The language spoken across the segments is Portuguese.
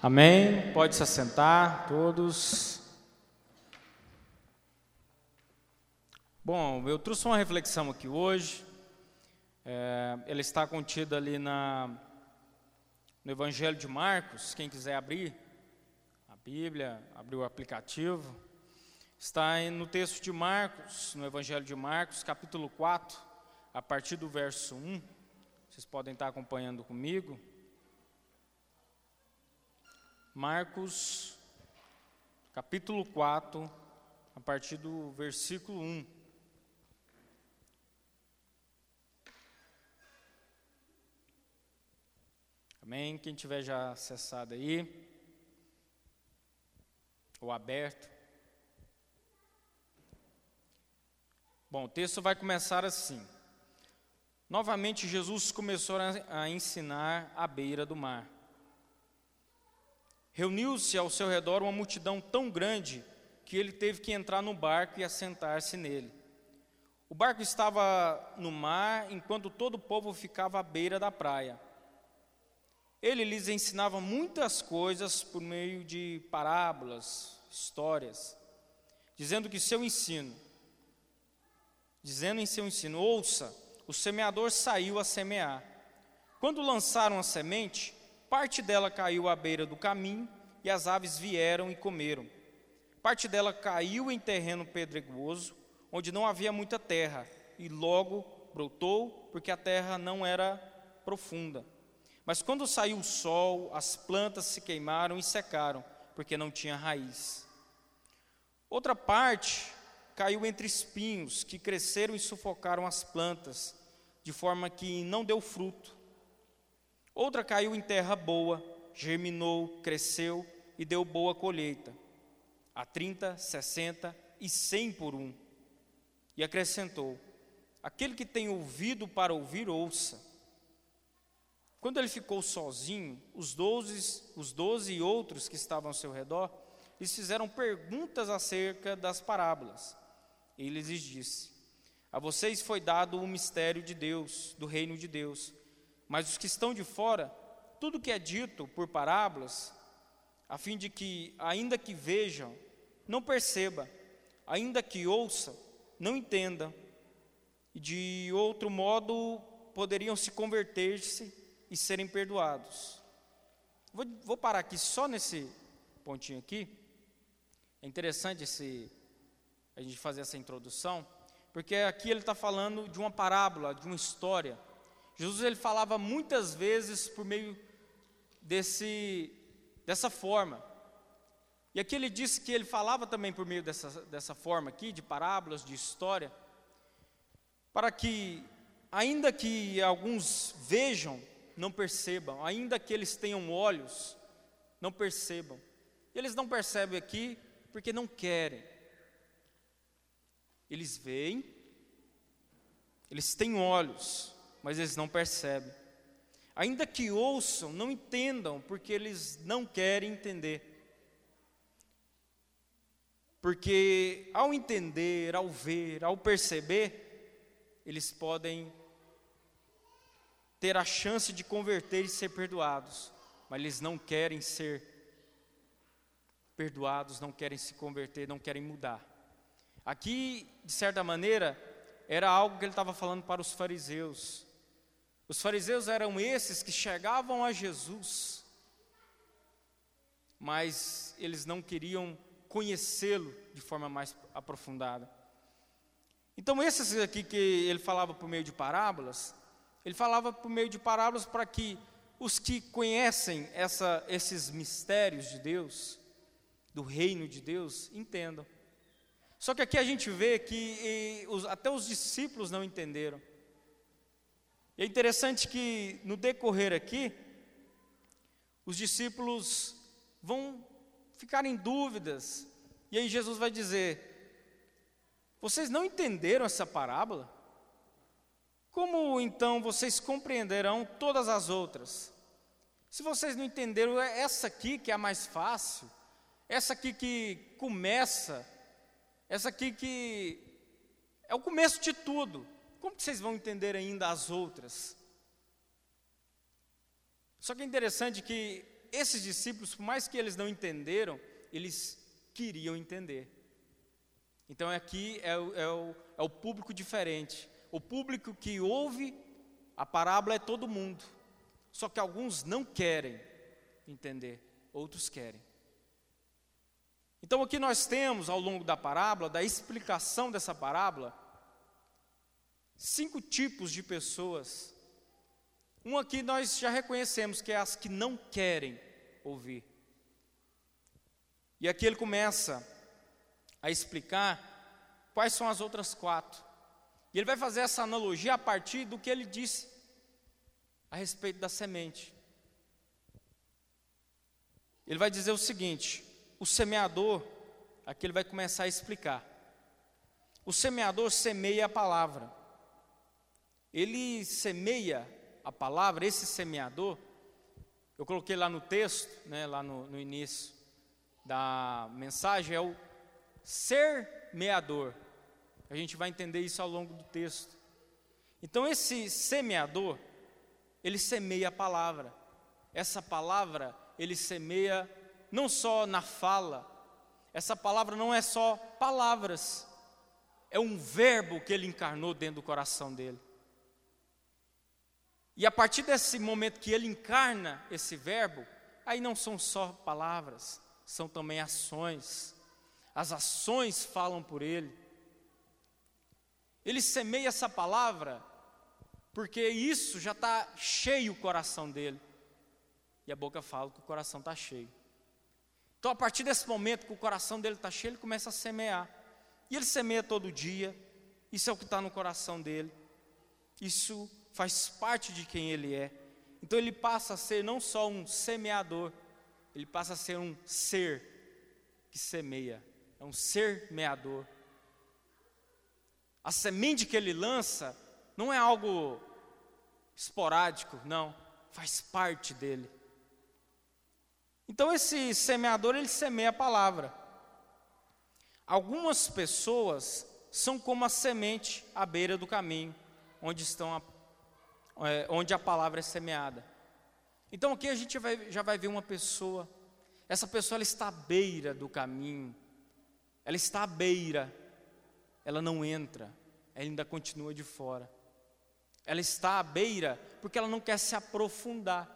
Amém? Pode se assentar, todos. Bom, eu trouxe uma reflexão aqui hoje. É, ela está contida ali na, no Evangelho de Marcos. Quem quiser abrir a Bíblia, abrir o aplicativo. Está no texto de Marcos, no Evangelho de Marcos, capítulo 4, a partir do verso 1. Vocês podem estar acompanhando comigo. Marcos, capítulo 4, a partir do versículo 1. Amém? Quem tiver já acessado aí, ou aberto. Bom, o texto vai começar assim. Novamente, Jesus começou a ensinar à beira do mar. Reuniu-se ao seu redor uma multidão tão grande que ele teve que entrar no barco e assentar-se nele. O barco estava no mar enquanto todo o povo ficava à beira da praia. Ele lhes ensinava muitas coisas por meio de parábolas, histórias, dizendo que seu ensino, dizendo em seu ensino, ouça, o semeador saiu a semear. Quando lançaram a semente, Parte dela caiu à beira do caminho e as aves vieram e comeram. Parte dela caiu em terreno pedregoso, onde não havia muita terra, e logo brotou, porque a terra não era profunda. Mas quando saiu o sol, as plantas se queimaram e secaram, porque não tinha raiz. Outra parte caiu entre espinhos, que cresceram e sufocaram as plantas, de forma que não deu fruto. Outra caiu em terra boa, germinou, cresceu e deu boa colheita, a 30, 60 e 100 por um. E acrescentou: Aquele que tem ouvido para ouvir, ouça. Quando ele ficou sozinho, os doze, os doze e outros que estavam ao seu redor lhes fizeram perguntas acerca das parábolas. Ele lhes disse: A vocês foi dado o mistério de Deus, do reino de Deus mas os que estão de fora, tudo que é dito por parábolas, a fim de que, ainda que vejam, não perceba, ainda que ouça, não entenda, e de outro modo poderiam se converter-se e serem perdoados. Vou, vou, parar aqui só nesse pontinho aqui. É interessante esse, a gente fazer essa introdução, porque aqui ele está falando de uma parábola, de uma história Jesus ele falava muitas vezes por meio desse, dessa forma. E aqui ele disse que ele falava também por meio dessa, dessa forma aqui, de parábolas, de história, para que, ainda que alguns vejam, não percebam, ainda que eles tenham olhos, não percebam. Eles não percebem aqui porque não querem. Eles veem, eles têm olhos, mas eles não percebem. Ainda que ouçam, não entendam, porque eles não querem entender. Porque ao entender, ao ver, ao perceber, eles podem ter a chance de converter e ser perdoados, mas eles não querem ser perdoados, não querem se converter, não querem mudar. Aqui, de certa maneira, era algo que ele estava falando para os fariseus. Os fariseus eram esses que chegavam a Jesus, mas eles não queriam conhecê-lo de forma mais aprofundada. Então, esses aqui que ele falava por meio de parábolas, ele falava por meio de parábolas para que os que conhecem essa, esses mistérios de Deus, do reino de Deus, entendam. Só que aqui a gente vê que e, os, até os discípulos não entenderam. E é interessante que no decorrer aqui, os discípulos vão ficar em dúvidas, e aí Jesus vai dizer: Vocês não entenderam essa parábola? Como então vocês compreenderão todas as outras? Se vocês não entenderam, é essa aqui que é a mais fácil, essa aqui que começa, essa aqui que é o começo de tudo. Como que vocês vão entender ainda as outras? Só que é interessante que esses discípulos, por mais que eles não entenderam, eles queriam entender. Então aqui é o, é o, é o público diferente. O público que ouve a parábola é todo mundo. Só que alguns não querem entender, outros querem. Então aqui nós temos ao longo da parábola, da explicação dessa parábola, cinco tipos de pessoas. Um aqui nós já reconhecemos que é as que não querem ouvir. E aqui ele começa a explicar quais são as outras quatro. E ele vai fazer essa analogia a partir do que ele disse a respeito da semente. Ele vai dizer o seguinte: o semeador, aqui ele vai começar a explicar. O semeador semeia a palavra. Ele semeia a palavra, esse semeador, eu coloquei lá no texto, né, lá no, no início da mensagem, é o ser meador. A gente vai entender isso ao longo do texto. Então, esse semeador, ele semeia a palavra. Essa palavra, ele semeia não só na fala, essa palavra não é só palavras, é um verbo que ele encarnou dentro do coração dele. E a partir desse momento que ele encarna esse verbo, aí não são só palavras, são também ações. As ações falam por ele. Ele semeia essa palavra porque isso já está cheio o coração dele. E a boca fala que o coração está cheio. Então, a partir desse momento que o coração dele está cheio, ele começa a semear. E ele semeia todo dia. Isso é o que está no coração dele. Isso faz parte de quem ele é. Então, ele passa a ser não só um semeador, ele passa a ser um ser que semeia. É um ser meador. A semente que ele lança não é algo esporádico, não, faz parte dele. Então esse semeador ele semeia a palavra. Algumas pessoas são como a semente à beira do caminho, onde estão a, é, onde a palavra é semeada. Então aqui a gente vai, já vai ver uma pessoa. Essa pessoa ela está à beira do caminho. Ela está à beira. Ela não entra. Ela ainda continua de fora. Ela está à beira porque ela não quer se aprofundar.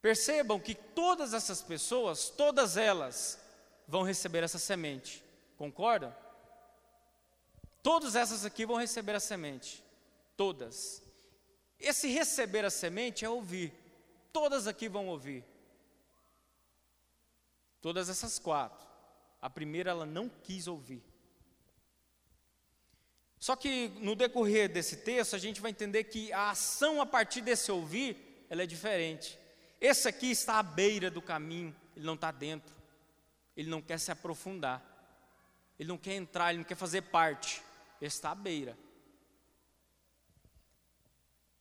Percebam que todas essas pessoas, todas elas, vão receber essa semente. Concordam? Todas essas aqui vão receber a semente. Todas. Esse receber a semente é ouvir. Todas aqui vão ouvir. Todas essas quatro. A primeira ela não quis ouvir. Só que no decorrer desse texto a gente vai entender que a ação a partir desse ouvir, ela é diferente. Esse aqui está à beira do caminho, ele não está dentro. Ele não quer se aprofundar. Ele não quer entrar, ele não quer fazer parte. Ele está à beira.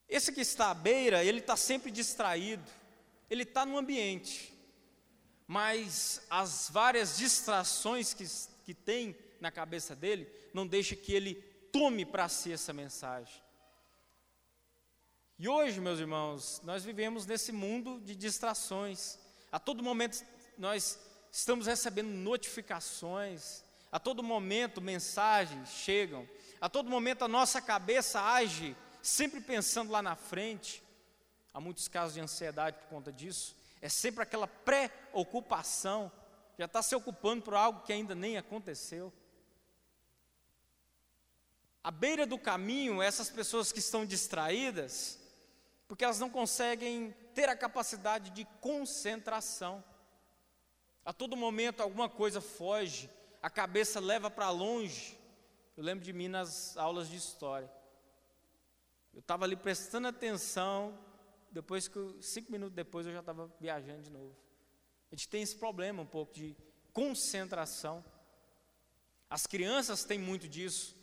Esse que está à beira, ele está sempre distraído. Ele está no ambiente. Mas as várias distrações que, que tem na cabeça dele, não deixa que ele tome para si essa mensagem. E hoje, meus irmãos, nós vivemos nesse mundo de distrações. A todo momento nós estamos recebendo notificações, a todo momento mensagens chegam, a todo momento a nossa cabeça age sempre pensando lá na frente. Há muitos casos de ansiedade por conta disso. É sempre aquela preocupação, já está se ocupando por algo que ainda nem aconteceu. À beira do caminho, essas pessoas que estão distraídas, porque elas não conseguem ter a capacidade de concentração. A todo momento alguma coisa foge, a cabeça leva para longe. Eu lembro de mim nas aulas de história. Eu estava ali prestando atenção, depois que cinco minutos depois eu já estava viajando de novo. A gente tem esse problema um pouco de concentração. As crianças têm muito disso.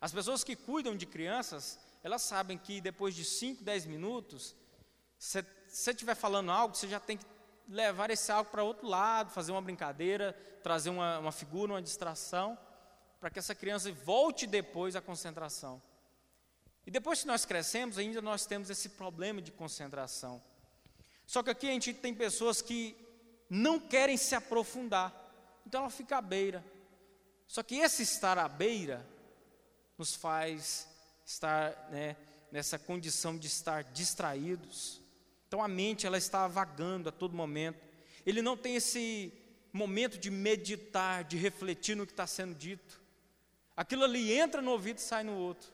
As pessoas que cuidam de crianças, elas sabem que depois de 5, 10 minutos, se você estiver falando algo, você já tem que levar esse algo para outro lado, fazer uma brincadeira, trazer uma, uma figura, uma distração, para que essa criança volte depois à concentração. E depois que nós crescemos, ainda nós temos esse problema de concentração. Só que aqui a gente tem pessoas que não querem se aprofundar, então ela fica à beira. Só que esse estar à beira nos faz estar né, nessa condição de estar distraídos. Então a mente ela está vagando a todo momento. Ele não tem esse momento de meditar, de refletir no que está sendo dito. Aquilo ali entra no ouvido e sai no outro.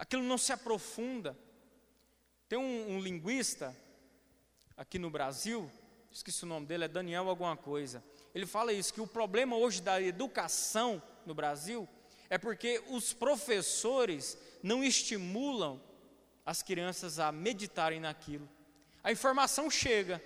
Aquilo não se aprofunda. Tem um, um linguista aqui no Brasil, esqueci o nome dele, é Daniel alguma coisa. Ele fala isso, que o problema hoje da educação no Brasil é porque os professores não estimulam as crianças a meditarem naquilo. A informação chega,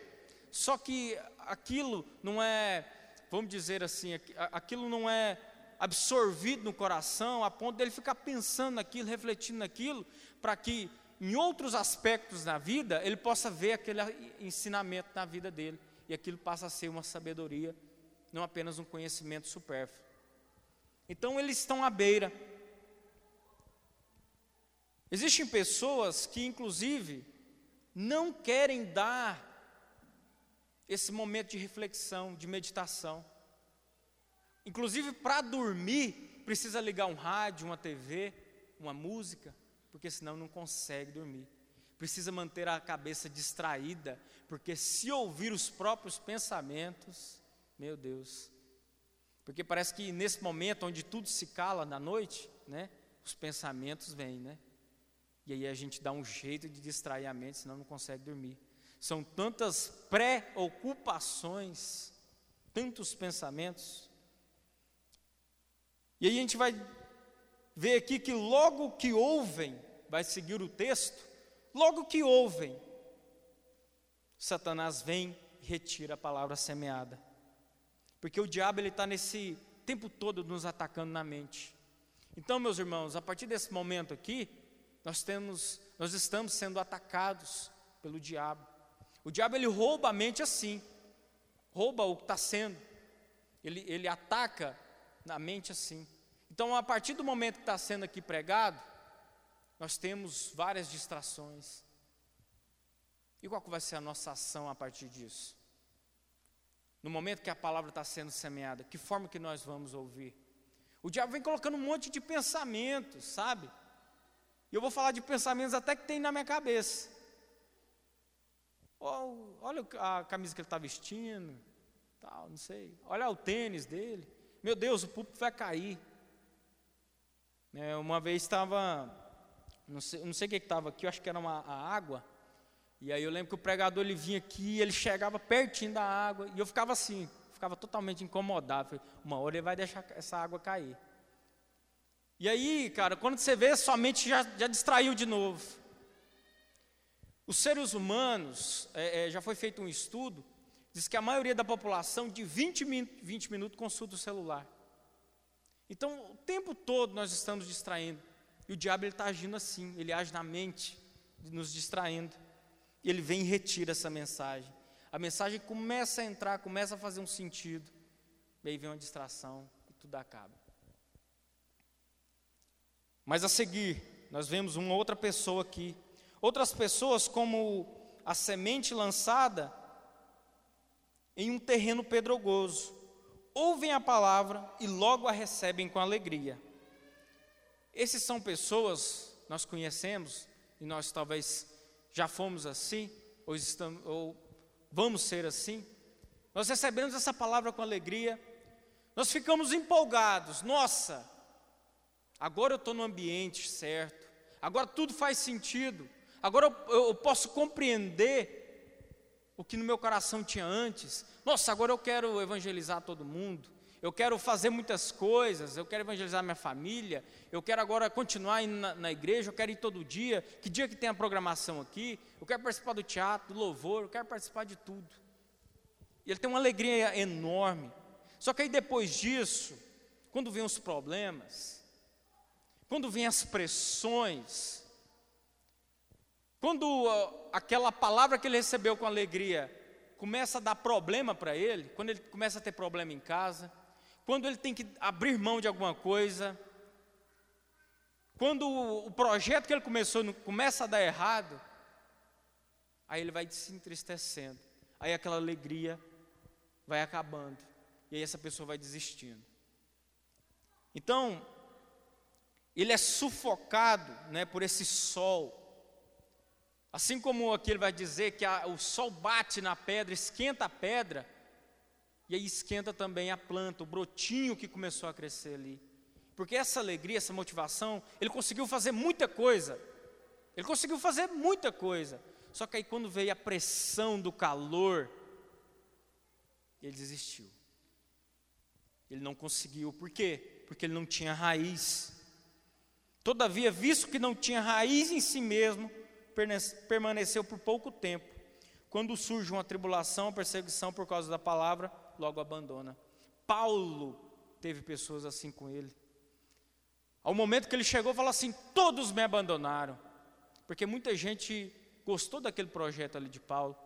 só que aquilo não é, vamos dizer assim, aquilo não é absorvido no coração a ponto dele ficar pensando naquilo, refletindo naquilo, para que em outros aspectos da vida ele possa ver aquele ensinamento na vida dele e aquilo passa a ser uma sabedoria, não apenas um conhecimento supérfluo. Então eles estão à beira. Existem pessoas que, inclusive, não querem dar esse momento de reflexão, de meditação. Inclusive, para dormir, precisa ligar um rádio, uma TV, uma música, porque senão não consegue dormir. Precisa manter a cabeça distraída, porque se ouvir os próprios pensamentos, meu Deus. Porque parece que nesse momento onde tudo se cala na noite, né, os pensamentos vêm, né? E aí a gente dá um jeito de distrair a mente, senão não consegue dormir. São tantas preocupações, tantos pensamentos. E aí a gente vai ver aqui que logo que ouvem, vai seguir o texto, logo que ouvem, Satanás vem e retira a palavra semeada. Porque o diabo ele está nesse tempo todo nos atacando na mente. Então, meus irmãos, a partir desse momento aqui, nós temos, nós estamos sendo atacados pelo diabo. O diabo ele rouba a mente assim, rouba o que está sendo, ele, ele ataca na mente assim. Então, a partir do momento que está sendo aqui pregado, nós temos várias distrações. E qual vai ser a nossa ação a partir disso? No momento que a palavra está sendo semeada, que forma que nós vamos ouvir? O diabo vem colocando um monte de pensamentos, sabe? E eu vou falar de pensamentos até que tem na minha cabeça olha a camisa que ele está vestindo, tal, não sei. Olha o tênis dele. Meu Deus, o púlpito vai cair. É, uma vez estava, não sei, não sei o que estava aqui, eu acho que era uma, a água. E aí eu lembro que o pregador ele vinha aqui, ele chegava pertinho da água, e eu ficava assim, ficava totalmente incomodado. Falei, uma hora ele vai deixar essa água cair. E aí, cara, quando você vê, sua mente já, já distraiu de novo. Os seres humanos, é, é, já foi feito um estudo, diz que a maioria da população de 20, min 20 minutos consulta o celular. Então, o tempo todo nós estamos distraindo. E o diabo está agindo assim, ele age na mente, nos distraindo. E ele vem e retira essa mensagem. A mensagem começa a entrar, começa a fazer um sentido. E aí vem uma distração e tudo acaba. Mas a seguir, nós vemos uma outra pessoa aqui Outras pessoas, como a semente lançada em um terreno pedregoso, ouvem a palavra e logo a recebem com alegria. Esses são pessoas, nós conhecemos, e nós talvez já fomos assim, ou, estamos, ou vamos ser assim. Nós recebemos essa palavra com alegria, nós ficamos empolgados, nossa, agora eu estou no ambiente certo, agora tudo faz sentido, Agora eu, eu posso compreender o que no meu coração tinha antes. Nossa, agora eu quero evangelizar todo mundo. Eu quero fazer muitas coisas, eu quero evangelizar minha família, eu quero agora continuar indo na, na, igreja, eu quero ir todo dia, que dia que tem a programação aqui, eu quero participar do teatro, do louvor, eu quero participar de tudo. E ele tem uma alegria enorme. Só que aí depois disso, quando vem os problemas, quando vem as pressões, quando uh, aquela palavra que ele recebeu com alegria começa a dar problema para ele, quando ele começa a ter problema em casa, quando ele tem que abrir mão de alguma coisa, quando o projeto que ele começou começa a dar errado, Aí ele vai se entristecendo. Aí aquela alegria vai acabando. E aí essa pessoa vai desistindo. Então, ele é sufocado né, por esse sol. Assim como aqui ele vai dizer que a, o sol bate na pedra, esquenta a pedra, e aí esquenta também a planta, o brotinho que começou a crescer ali. Porque essa alegria, essa motivação, ele conseguiu fazer muita coisa. Ele conseguiu fazer muita coisa. Só que aí quando veio a pressão do calor, ele desistiu. Ele não conseguiu. Por quê? Porque ele não tinha raiz. Todavia, visto que não tinha raiz em si mesmo, permaneceu por pouco tempo. Quando surge uma tribulação, perseguição por causa da palavra, logo abandona. Paulo teve pessoas assim com ele. Ao momento que ele chegou, falou assim: Todos me abandonaram. Porque muita gente gostou daquele projeto ali de Paulo.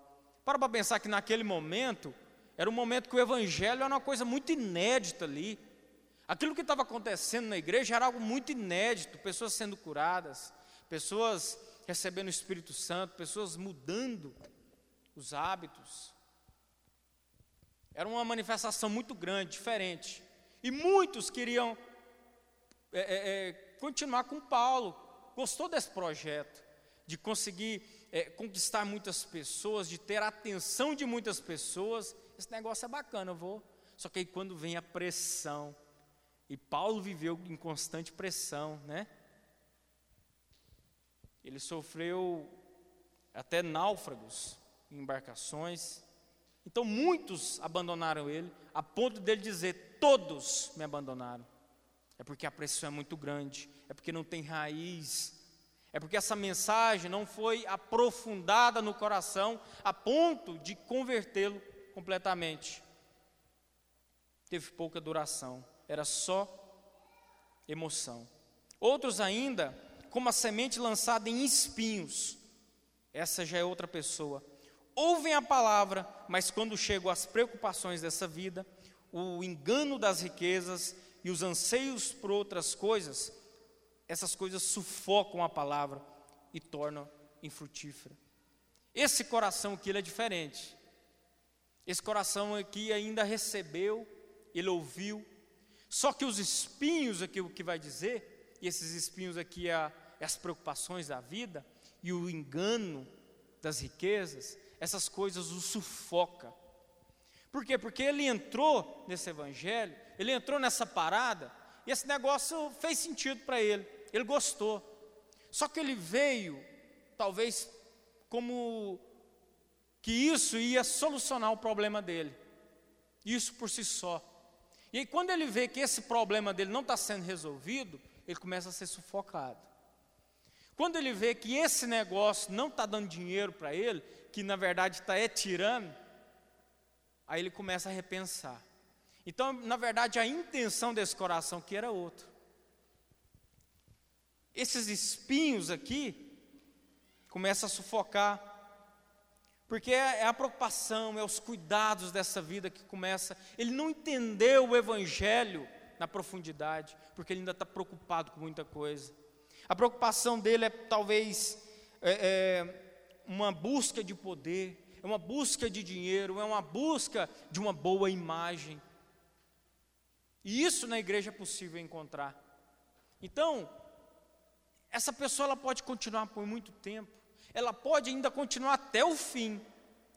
Para para pensar que naquele momento, era um momento que o evangelho era uma coisa muito inédita ali. Aquilo que estava acontecendo na igreja era algo muito inédito, pessoas sendo curadas, pessoas recebendo o Espírito Santo, pessoas mudando os hábitos. Era uma manifestação muito grande, diferente. E muitos queriam é, é, é continuar com Paulo, gostou desse projeto, de conseguir é, conquistar muitas pessoas, de ter a atenção de muitas pessoas. Esse negócio é bacana, eu vou. Só que aí quando vem a pressão, e Paulo viveu em constante pressão, né? Ele sofreu até náufragos em embarcações. Então muitos abandonaram ele, a ponto dele dizer: Todos me abandonaram. É porque a pressão é muito grande, é porque não tem raiz, é porque essa mensagem não foi aprofundada no coração a ponto de convertê-lo completamente. Teve pouca duração, era só emoção. Outros ainda, como a semente lançada em espinhos, essa já é outra pessoa. Ouvem a palavra, mas quando chegam as preocupações dessa vida, o engano das riquezas e os anseios por outras coisas, essas coisas sufocam a palavra e tornam infrutífera. Esse coração aqui ele é diferente. Esse coração aqui ainda recebeu, ele ouviu. Só que os espinhos aqui, o que vai dizer, e esses espinhos aqui é, as preocupações da vida e o engano das riquezas, essas coisas o sufoca. Por quê? Porque ele entrou nesse evangelho, ele entrou nessa parada, e esse negócio fez sentido para ele ele gostou. Só que ele veio, talvez, como que isso ia solucionar o problema dele. Isso por si só. E aí, quando ele vê que esse problema dele não está sendo resolvido, ele começa a ser sufocado. Quando ele vê que esse negócio não está dando dinheiro para ele, que na verdade está é tirando, aí ele começa a repensar. Então, na verdade, a intenção desse coração que era outro. Esses espinhos aqui começam a sufocar, porque é, é a preocupação, é os cuidados dessa vida que começa. Ele não entendeu o Evangelho na profundidade, porque ele ainda está preocupado com muita coisa. A preocupação dele é talvez é, é, uma busca de poder, é uma busca de dinheiro, é uma busca de uma boa imagem. E isso na igreja é possível encontrar. Então, essa pessoa ela pode continuar por muito tempo, ela pode ainda continuar até o fim,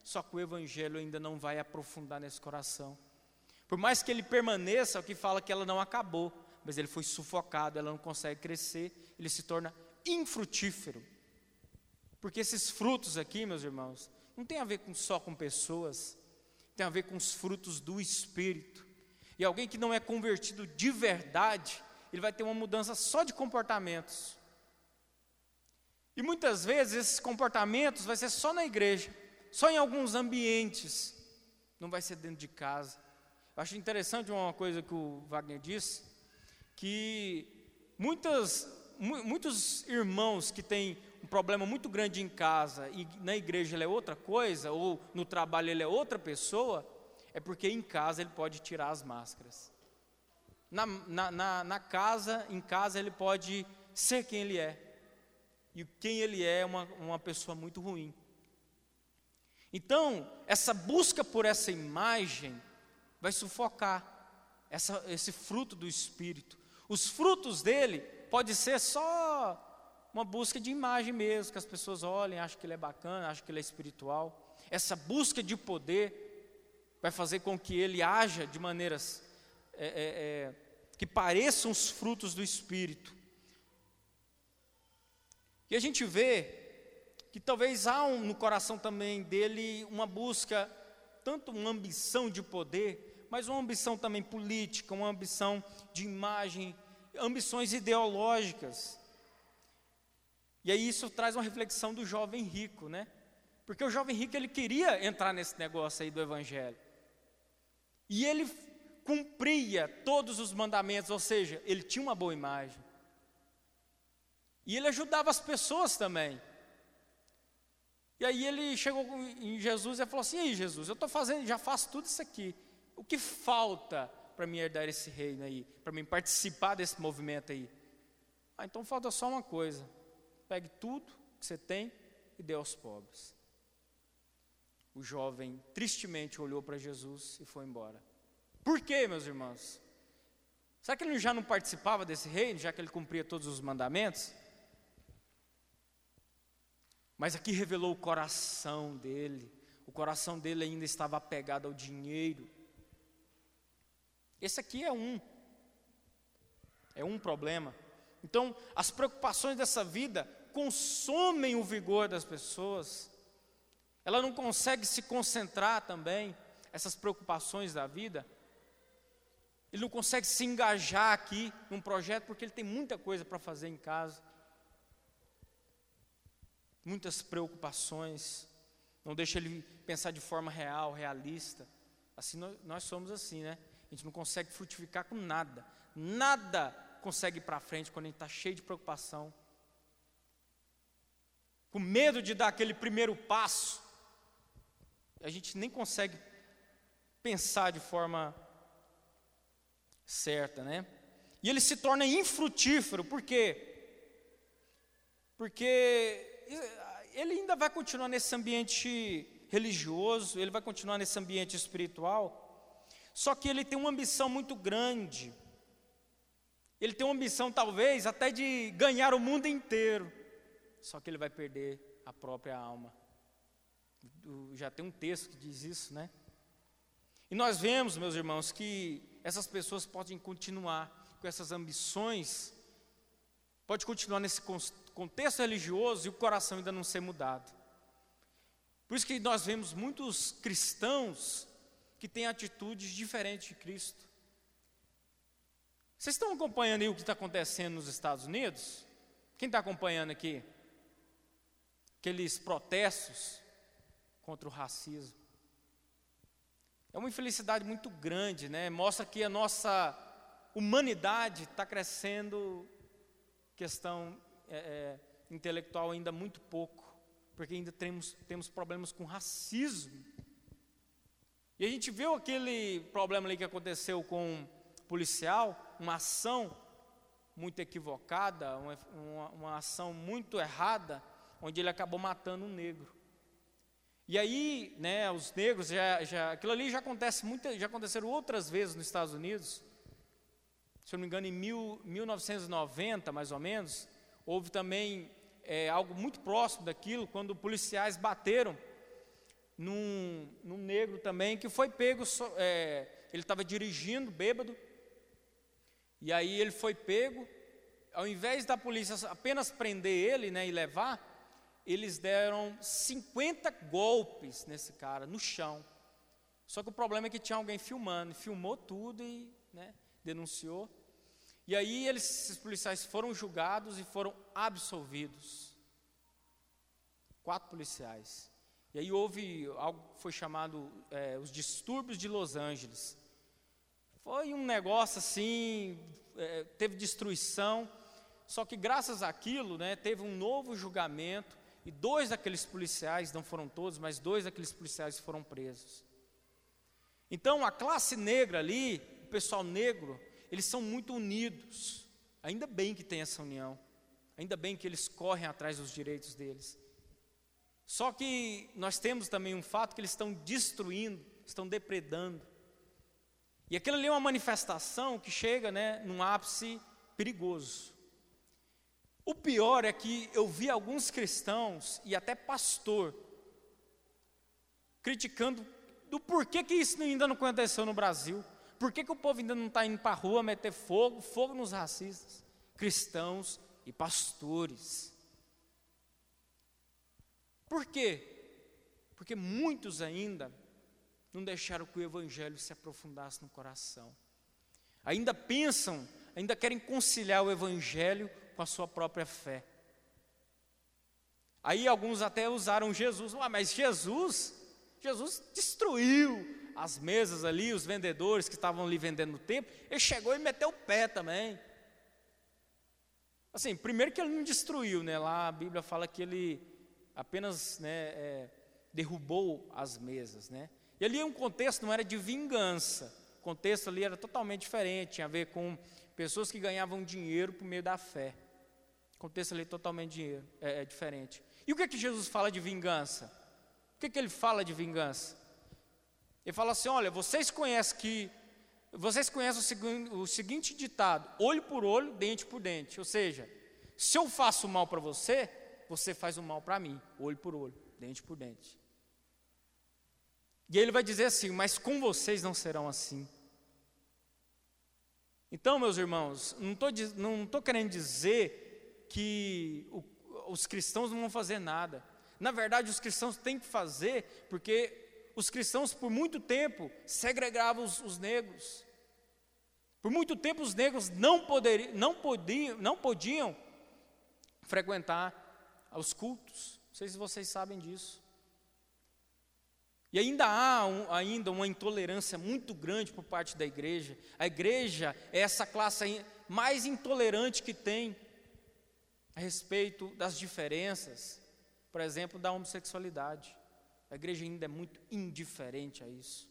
só que o evangelho ainda não vai aprofundar nesse coração. Por mais que ele permaneça, o que fala que ela não acabou, mas ele foi sufocado, ela não consegue crescer, ele se torna infrutífero. Porque esses frutos aqui, meus irmãos, não tem a ver com, só com pessoas, tem a ver com os frutos do Espírito. E alguém que não é convertido de verdade, ele vai ter uma mudança só de comportamentos. E muitas vezes esses comportamentos vai ser só na igreja, só em alguns ambientes, não vai ser dentro de casa. Eu acho interessante uma coisa que o Wagner disse, que muitas, muitos irmãos que têm um problema muito grande em casa e na igreja ele é outra coisa, ou no trabalho ele é outra pessoa, é porque em casa ele pode tirar as máscaras. Na, na, na, na casa, em casa ele pode ser quem ele é e quem ele é, é uma, uma pessoa muito ruim. Então, essa busca por essa imagem vai sufocar essa, esse fruto do Espírito. Os frutos dele pode ser só uma busca de imagem mesmo, que as pessoas olhem, acham que ele é bacana, acham que ele é espiritual. Essa busca de poder vai fazer com que ele haja de maneiras é, é, é, que pareçam os frutos do Espírito. E a gente vê que talvez há um, no coração também dele uma busca, tanto uma ambição de poder, mas uma ambição também política, uma ambição de imagem, ambições ideológicas. E aí isso traz uma reflexão do jovem rico, né? Porque o jovem rico ele queria entrar nesse negócio aí do evangelho. E ele cumpria todos os mandamentos, ou seja, ele tinha uma boa imagem. E ele ajudava as pessoas também. E aí ele chegou em Jesus e falou assim: Ei, Jesus, eu estou fazendo, já faço tudo isso aqui. O que falta para mim herdar esse reino aí? Para mim participar desse movimento aí? Ah, então falta só uma coisa: pegue tudo que você tem e dê aos pobres. O jovem tristemente olhou para Jesus e foi embora. Por quê, meus irmãos? Será que ele já não participava desse reino, já que ele cumpria todos os mandamentos? Mas aqui revelou o coração dele. O coração dele ainda estava apegado ao dinheiro. Esse aqui é um. É um problema. Então, as preocupações dessa vida consomem o vigor das pessoas. Ela não consegue se concentrar também, essas preocupações da vida. Ele não consegue se engajar aqui num projeto porque ele tem muita coisa para fazer em casa muitas preocupações, não deixa ele pensar de forma real, realista. Assim nós, nós somos assim, né? A gente não consegue frutificar com nada, nada consegue ir para frente quando a gente está cheio de preocupação, com medo de dar aquele primeiro passo, a gente nem consegue pensar de forma certa, né? E ele se torna infrutífero, por quê? Porque ele ainda vai continuar nesse ambiente religioso, ele vai continuar nesse ambiente espiritual, só que ele tem uma ambição muito grande. Ele tem uma ambição, talvez, até de ganhar o mundo inteiro, só que ele vai perder a própria alma. Já tem um texto que diz isso, né? E nós vemos, meus irmãos, que essas pessoas podem continuar com essas ambições, pode continuar nesse contexto religioso e o coração ainda não ser mudado. Por isso que nós vemos muitos cristãos que têm atitudes diferentes de Cristo. Vocês estão acompanhando aí o que está acontecendo nos Estados Unidos? Quem está acompanhando aqui? Aqueles protestos contra o racismo. É uma infelicidade muito grande, né? Mostra que a nossa humanidade está crescendo questão é, é, intelectual ainda muito pouco, porque ainda temos, temos problemas com racismo. E a gente viu aquele problema ali que aconteceu com um policial, uma ação muito equivocada, uma, uma, uma ação muito errada, onde ele acabou matando um negro. E aí, né, os negros já, já aquilo ali já acontece muito, já aconteceram outras vezes nos Estados Unidos. Se eu não me engano, em mil, 1990, mais ou menos, Houve também é, algo muito próximo daquilo, quando policiais bateram num, num negro também, que foi pego, é, ele estava dirigindo, bêbado, e aí ele foi pego, ao invés da polícia apenas prender ele né, e levar, eles deram 50 golpes nesse cara, no chão. Só que o problema é que tinha alguém filmando, filmou tudo e né, denunciou. E aí eles, esses policiais foram julgados e foram absolvidos. Quatro policiais. E aí houve algo que foi chamado é, os distúrbios de Los Angeles. Foi um negócio assim, é, teve destruição, só que graças àquilo, né, teve um novo julgamento e dois daqueles policiais, não foram todos, mas dois daqueles policiais foram presos. Então a classe negra ali, o pessoal negro, eles são muito unidos. Ainda bem que tem essa união. Ainda bem que eles correm atrás dos direitos deles. Só que nós temos também um fato que eles estão destruindo, estão depredando. E aquilo ali é uma manifestação que chega né, num ápice perigoso. O pior é que eu vi alguns cristãos e até pastor criticando do porquê que isso ainda não aconteceu no Brasil. Por que, que o povo ainda não está indo para a rua meter fogo, fogo nos racistas, cristãos e pastores? Por quê? Porque muitos ainda não deixaram que o evangelho se aprofundasse no coração. Ainda pensam, ainda querem conciliar o evangelho com a sua própria fé. Aí alguns até usaram Jesus, ah, mas Jesus, Jesus destruiu as mesas ali, os vendedores que estavam ali vendendo no templo, ele chegou e meteu o pé também. Assim, primeiro que ele não destruiu, né? Lá a Bíblia fala que ele apenas né, é, derrubou as mesas, né? E ali um contexto não era de vingança, o contexto ali era totalmente diferente, tinha a ver com pessoas que ganhavam dinheiro por meio da fé. O contexto ali é totalmente dinheiro, é, é diferente. E o que é que Jesus fala de vingança? O que é que ele fala de vingança? Ele fala assim: olha, vocês conhecem que vocês conhecem o, o seguinte ditado: olho por olho, dente por dente. Ou seja, se eu faço mal para você, você faz o mal para mim, olho por olho, dente por dente. E ele vai dizer assim: Mas com vocês não serão assim. Então, meus irmãos, não estou querendo dizer que o, os cristãos não vão fazer nada. Na verdade, os cristãos têm que fazer, porque os cristãos, por muito tempo, segregavam os, os negros. Por muito tempo, os negros não, poderiam, não, podiam, não podiam frequentar os cultos. Não sei se vocês sabem disso. E ainda há um, ainda uma intolerância muito grande por parte da igreja. A igreja é essa classe mais intolerante que tem a respeito das diferenças, por exemplo, da homossexualidade. A igreja ainda é muito indiferente a isso.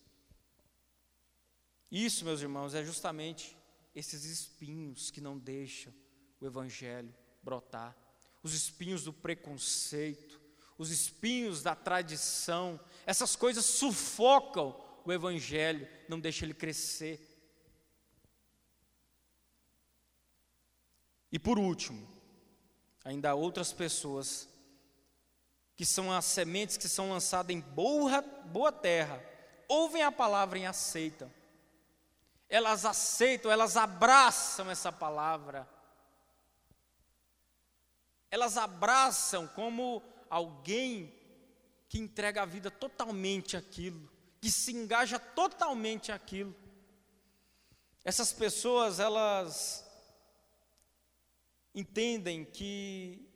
Isso, meus irmãos, é justamente esses espinhos que não deixam o evangelho brotar. Os espinhos do preconceito, os espinhos da tradição, essas coisas sufocam o evangelho, não deixam ele crescer. E por último, ainda há outras pessoas que são as sementes que são lançadas em boa, boa terra, ouvem a palavra e aceitam. Elas aceitam, elas abraçam essa palavra. Elas abraçam como alguém que entrega a vida totalmente àquilo, que se engaja totalmente àquilo. Essas pessoas, elas entendem que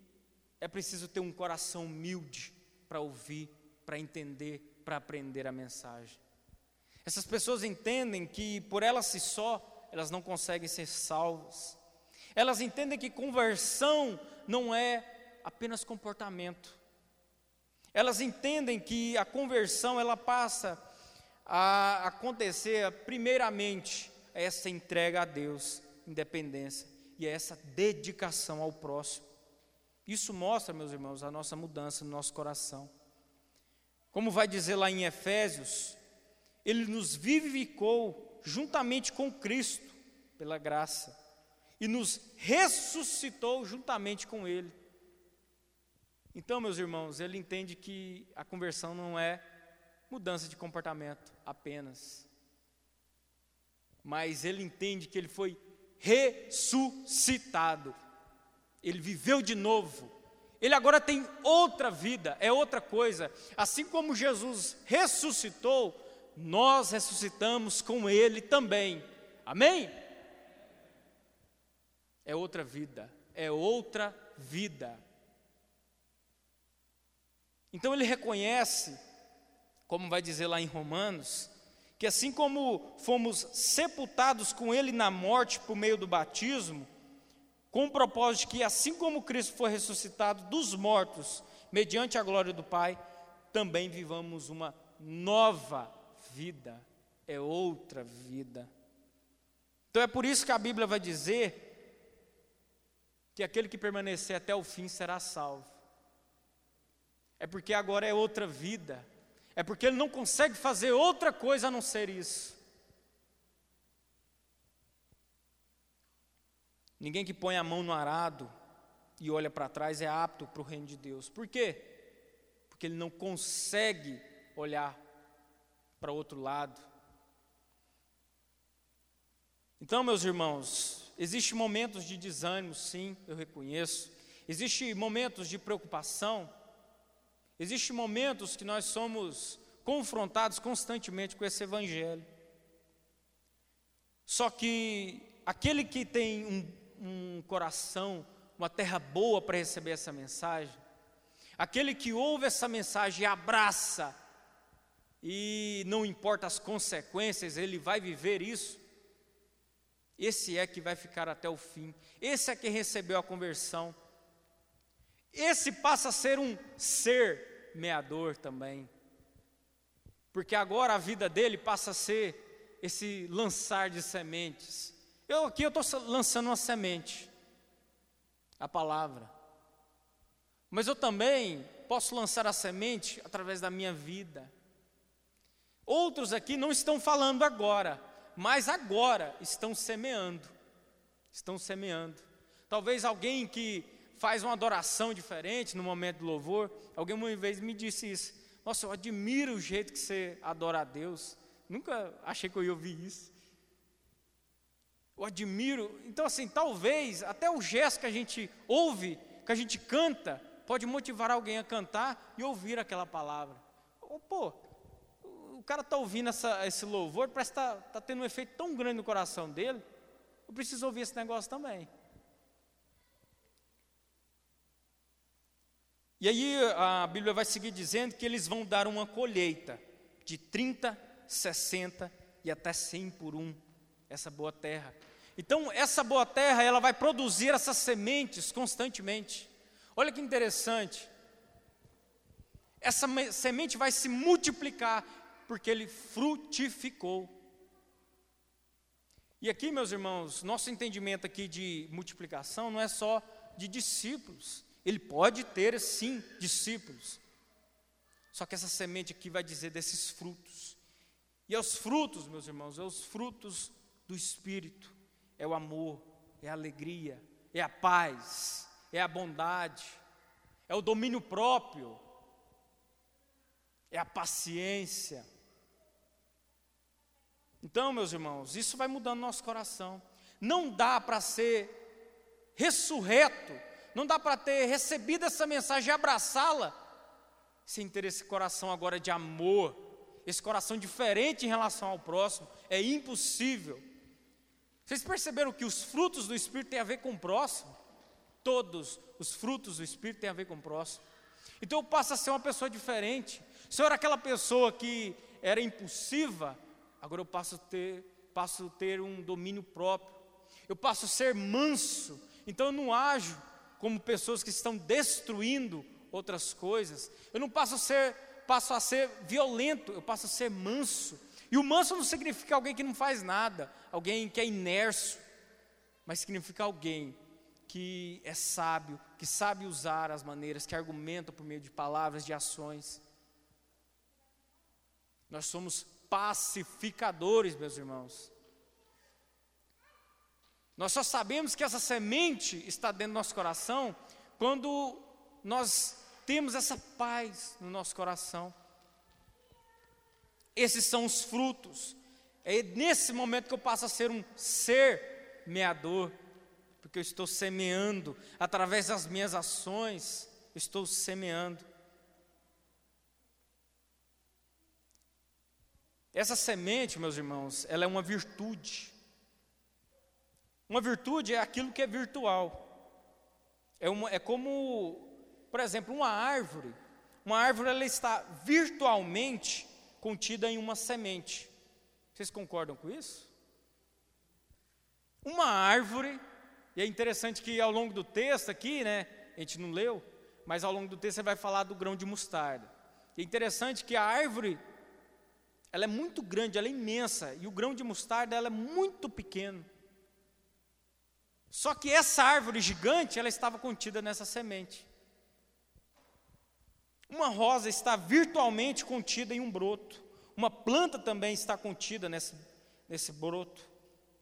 é preciso ter um coração humilde para ouvir, para entender, para aprender a mensagem. Essas pessoas entendem que por elas si só, elas não conseguem ser salvas. Elas entendem que conversão não é apenas comportamento. Elas entendem que a conversão ela passa a acontecer primeiramente essa entrega a Deus, independência e essa dedicação ao próximo. Isso mostra, meus irmãos, a nossa mudança no nosso coração. Como vai dizer lá em Efésios, ele nos vivificou juntamente com Cristo pela graça e nos ressuscitou juntamente com ele então, meus irmãos, ele entende que a conversão não é mudança de comportamento apenas, mas ele entende que ele foi ressuscitado, ele viveu de novo, ele agora tem outra vida, é outra coisa. Assim como Jesus ressuscitou, nós ressuscitamos com ele também. Amém? É outra vida, é outra vida. Então ele reconhece, como vai dizer lá em Romanos, que assim como fomos sepultados com ele na morte por meio do batismo, com o propósito de que assim como Cristo foi ressuscitado dos mortos, mediante a glória do Pai, também vivamos uma nova vida, é outra vida. Então é por isso que a Bíblia vai dizer que aquele que permanecer até o fim será salvo. é porque agora é outra vida, é porque ele não consegue fazer outra coisa a não ser isso. Ninguém que põe a mão no arado e olha para trás é apto para o reino de Deus. Por quê? Porque ele não consegue olhar para outro lado. Então, meus irmãos, existem momentos de desânimo, sim, eu reconheço. Existem momentos de preocupação. Existem momentos que nós somos confrontados constantemente com esse evangelho. Só que aquele que tem um, um coração, uma terra boa para receber essa mensagem, aquele que ouve essa mensagem e abraça, e não importa as consequências, ele vai viver isso. Esse é que vai ficar até o fim. Esse é que recebeu a conversão. Esse passa a ser um ser meador também. Porque agora a vida dele passa a ser esse lançar de sementes. Eu aqui eu estou lançando uma semente, a palavra. Mas eu também posso lançar a semente através da minha vida. Outros aqui não estão falando agora, mas agora estão semeando. Estão semeando. Talvez alguém que faz uma adoração diferente no momento do louvor, alguém uma vez me disse isso. Nossa, eu admiro o jeito que você adora a Deus. Nunca achei que eu ia ouvir isso. Eu admiro. Então, assim, talvez até o gesto que a gente ouve, que a gente canta, pode motivar alguém a cantar e ouvir aquela palavra. Oh, pô, cara está ouvindo essa, esse louvor, parece que está tá tendo um efeito tão grande no coração dele, eu preciso ouvir esse negócio também. E aí a Bíblia vai seguir dizendo que eles vão dar uma colheita de 30, 60 e até 100 por um, essa boa terra. Então, essa boa terra, ela vai produzir essas sementes constantemente. Olha que interessante. Essa semente vai se multiplicar porque ele frutificou. E aqui, meus irmãos, nosso entendimento aqui de multiplicação não é só de discípulos. Ele pode ter, sim, discípulos. Só que essa semente aqui vai dizer desses frutos. E os frutos, meus irmãos, é os frutos do Espírito. É o amor, é a alegria, é a paz, é a bondade, é o domínio próprio, é a paciência, então, meus irmãos, isso vai mudando nosso coração. Não dá para ser ressurreto, não dá para ter recebido essa mensagem e abraçá-la, sem ter esse coração agora de amor, esse coração diferente em relação ao próximo. É impossível. Vocês perceberam que os frutos do Espírito têm a ver com o próximo? Todos os frutos do Espírito têm a ver com o próximo. Então eu passo a ser uma pessoa diferente. Se eu era aquela pessoa que era impulsiva, agora eu passo a ter, passo a ter um domínio próprio, eu passo a ser manso, então eu não ajo como pessoas que estão destruindo outras coisas, eu não passo a ser, passo a ser violento, eu passo a ser manso, e o manso não significa alguém que não faz nada, alguém que é inércio, mas significa alguém que é sábio, que sabe usar as maneiras, que argumenta por meio de palavras, de ações. Nós somos pacificadores, meus irmãos. Nós só sabemos que essa semente está dentro do nosso coração quando nós temos essa paz no nosso coração. Esses são os frutos. É nesse momento que eu passo a ser um ser meador, porque eu estou semeando através das minhas ações, estou semeando. Essa semente, meus irmãos, ela é uma virtude. Uma virtude é aquilo que é virtual. É, uma, é como, por exemplo, uma árvore. Uma árvore ela está virtualmente contida em uma semente. Vocês concordam com isso? Uma árvore, e é interessante que ao longo do texto aqui, né, a gente não leu, mas ao longo do texto você vai falar do grão de mostarda. É interessante que a árvore ela é muito grande, ela é imensa, e o grão de mostarda ela é muito pequeno. Só que essa árvore gigante, ela estava contida nessa semente. Uma rosa está virtualmente contida em um broto. Uma planta também está contida nesse, nesse broto.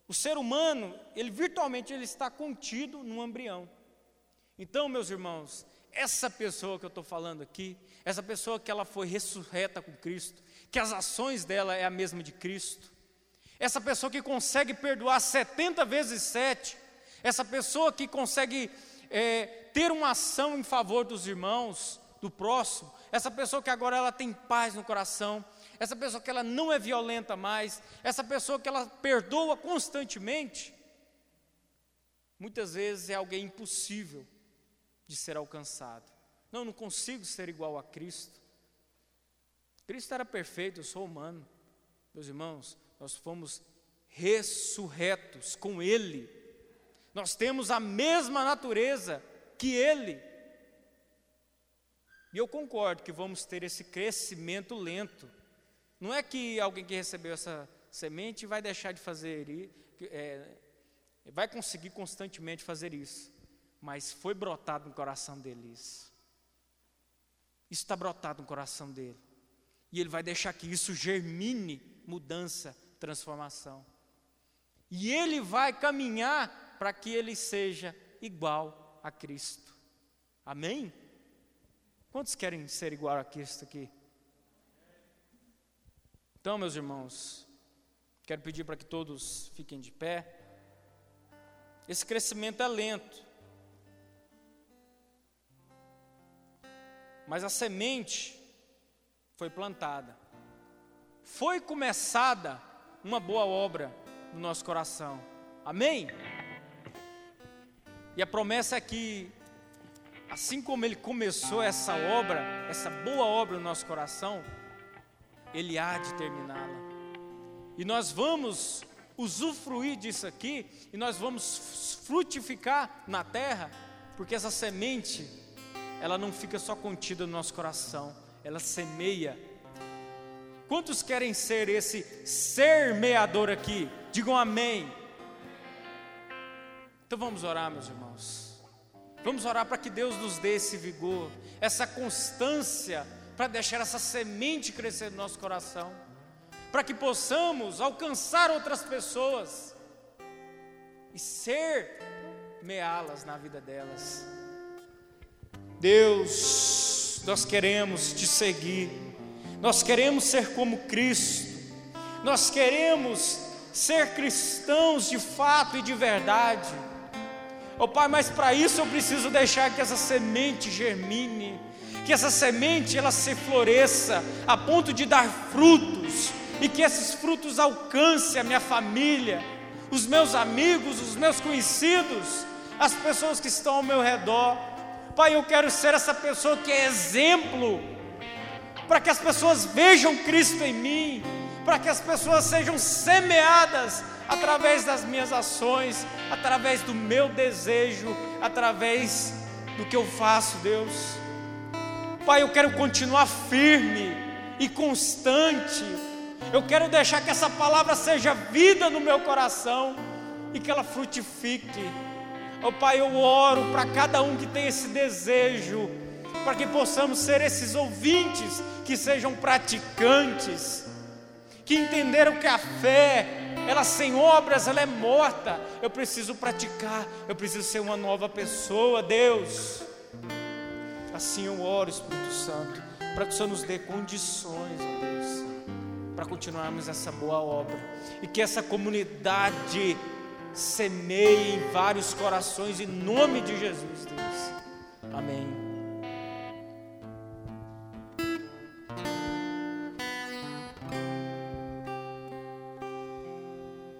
O ser humano, ele virtualmente ele está contido num embrião. Então, meus irmãos, essa pessoa que eu estou falando aqui, essa pessoa que ela foi ressurreta com Cristo, que as ações dela é a mesma de Cristo, essa pessoa que consegue perdoar 70 vezes 7, essa pessoa que consegue é, ter uma ação em favor dos irmãos, do próximo, essa pessoa que agora ela tem paz no coração, essa pessoa que ela não é violenta mais, essa pessoa que ela perdoa constantemente, muitas vezes é alguém impossível de ser alcançado. Não, não consigo ser igual a Cristo. Cristo era perfeito, eu sou humano. Meus irmãos, nós fomos ressurretos com Ele. Nós temos a mesma natureza que Ele. E eu concordo que vamos ter esse crescimento lento. Não é que alguém que recebeu essa semente vai deixar de fazer, é, vai conseguir constantemente fazer isso, mas foi brotado no coração dele isso. Isso está brotado no coração dele. E ele vai deixar que isso germine mudança transformação. E ele vai caminhar para que ele seja igual a Cristo. Amém? Quantos querem ser igual a Cristo aqui? Então, meus irmãos, quero pedir para que todos fiquem de pé. Esse crescimento é lento. Mas a semente foi plantada. Foi começada uma boa obra no nosso coração. Amém? E a promessa é que, assim como Ele começou essa obra, essa boa obra no nosso coração, Ele há de terminá-la. E nós vamos usufruir disso aqui, e nós vamos frutificar na terra, porque essa semente, ela não fica só contida no nosso coração, ela semeia Quantos querem ser esse semeador aqui? Digam amém. Então vamos orar, meus irmãos. Vamos orar para que Deus nos dê esse vigor, essa constância, para deixar essa semente crescer no nosso coração, para que possamos alcançar outras pessoas e ser meá-las na vida delas. Deus, nós queremos te seguir nós queremos ser como Cristo, nós queremos ser cristãos de fato e de verdade. Oh Pai, mas para isso eu preciso deixar que essa semente germine, que essa semente ela se floresça a ponto de dar frutos e que esses frutos alcancem a minha família, os meus amigos, os meus conhecidos, as pessoas que estão ao meu redor. Pai, eu quero ser essa pessoa que é exemplo para que as pessoas vejam Cristo em mim, para que as pessoas sejam semeadas através das minhas ações, através do meu desejo, através do que eu faço, Deus. Pai, eu quero continuar firme e constante. Eu quero deixar que essa palavra seja vida no meu coração e que ela frutifique. Oh Pai, eu oro para cada um que tem esse desejo para que possamos ser esses ouvintes que sejam praticantes, que entenderam que a fé, ela sem obras, ela é morta. Eu preciso praticar, eu preciso ser uma nova pessoa, Deus. Assim eu oro, Espírito Santo, para que o Senhor nos dê condições, ó Deus, para continuarmos essa boa obra e que essa comunidade semeie em vários corações, em nome de Jesus, Deus. Amém.